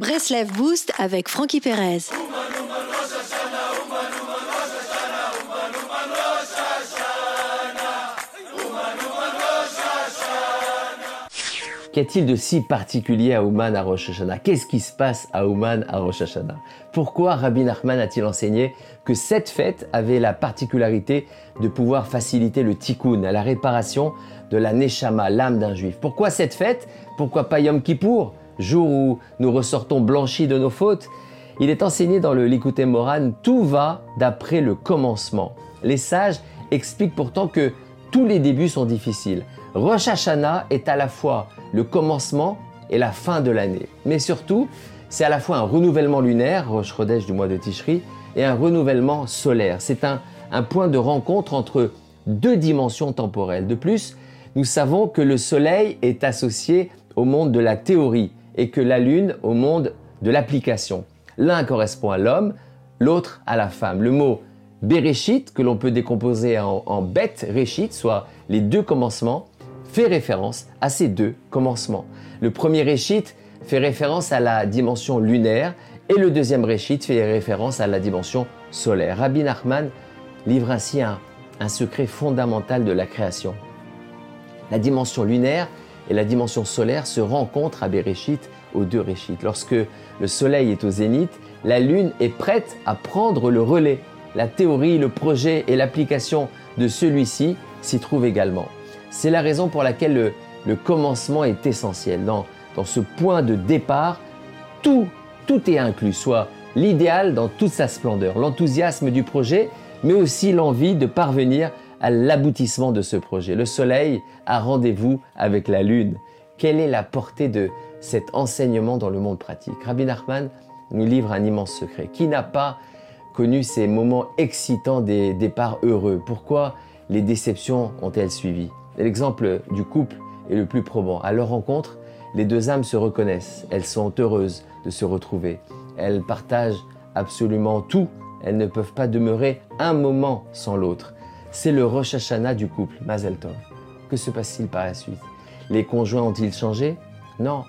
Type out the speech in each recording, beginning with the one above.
Breslev Boost avec Frankie Perez. Qu'y a-t-il de si particulier à Ouman à Rosh Hashanah Qu'est-ce qui se passe à Ouman à Rosh Hashanah Pourquoi Rabbi Nachman a-t-il enseigné que cette fête avait la particularité de pouvoir faciliter le tikkun, la réparation de la neshama, l'âme d'un juif? Pourquoi cette fête? Pourquoi pas Yom Kippour, jour où nous ressortons blanchis de nos fautes Il est enseigné dans le Likutei Moran, tout va d'après le commencement. Les sages expliquent pourtant que tous les débuts sont difficiles. Rosh Hashanah est à la fois le commencement et la fin de l'année. Mais surtout, c'est à la fois un renouvellement lunaire, Rosh Chodesh du mois de Tishri, et un renouvellement solaire. C'est un, un point de rencontre entre deux dimensions temporelles. De plus, nous savons que le Soleil est associé au monde de la théorie et que la Lune au monde de l'application. L'un correspond à l'homme, l'autre à la femme. Le mot Bereshit, que l'on peut décomposer en, Bet Reshit, soit les deux commencements, fait référence à ces deux commencements. Le premier Réchit fait référence à la dimension lunaire et le deuxième Réchit fait référence à la dimension solaire. Rabbi Nachman livre ainsi un secret fondamental de la création. La dimension lunaire et la dimension solaire se rencontrent à Bereshit aux deux Réchit. Lorsque le soleil est au zénith, la lune est prête à prendre le relais. La théorie, le projet et l'application de celui-ci s'y trouvent également. C'est la raison pour laquelle le, commencement est essentiel. Dans, dans ce point de départ, tout, tout est inclus, soit l'idéal dans toute sa splendeur, l'enthousiasme du projet, mais aussi l'envie de parvenir à l'aboutissement de ce projet. Le soleil a rendez-vous avec la lune. Quelle est la portée de cet enseignement dans le monde pratique? Rabbi Nachman nous livre un immense secret. Qui n'a pas connu ces moments excitants des départs heureux? Pourquoi les déceptions ont-elles suivi? L'exemple du couple est le plus probant. À leur rencontre, les deux âmes se reconnaissent, elles sont heureuses de se retrouver, elles partagent absolument tout, elles ne peuvent pas demeurer un moment sans l'autre. C'est le Rosh du couple, Mazel Tov. Que se passe-t-il par la suite? Les conjoints ont-ils changé? Non.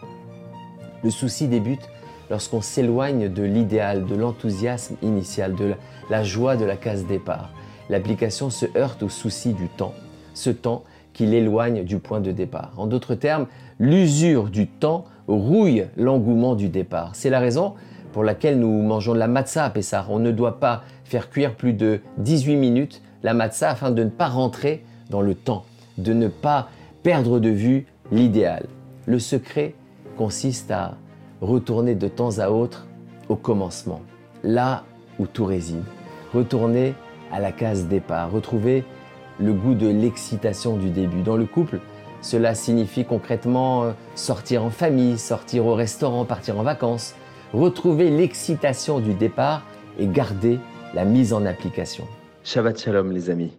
Le souci débute lorsqu'on s'éloigne de l'idéal, de l'enthousiasme initial, de la joie de la case départ. L'application se heurte au souci du temps. Ce temps qui l'éloigne du point de départ. En d'autres termes, l'usure du temps rouille l'engouement du départ. C'est la raison pour laquelle nous mangeons de la matzah à Pessah. On ne doit pas faire cuire plus de 18 minutes la matzah afin de ne pas rentrer dans le temps, de ne pas perdre de vue l'idéal. Le secret consiste à retourner de temps à autre au commencement, là où tout réside. Retourner à la case départ, retrouver le goût de l'excitation du début. Dans le couple, cela signifie concrètement euh, sortir en famille, sortir au restaurant, partir en vacances, retrouver l'excitation du départ et garder la mise en application. Shabbat Shalom les amis.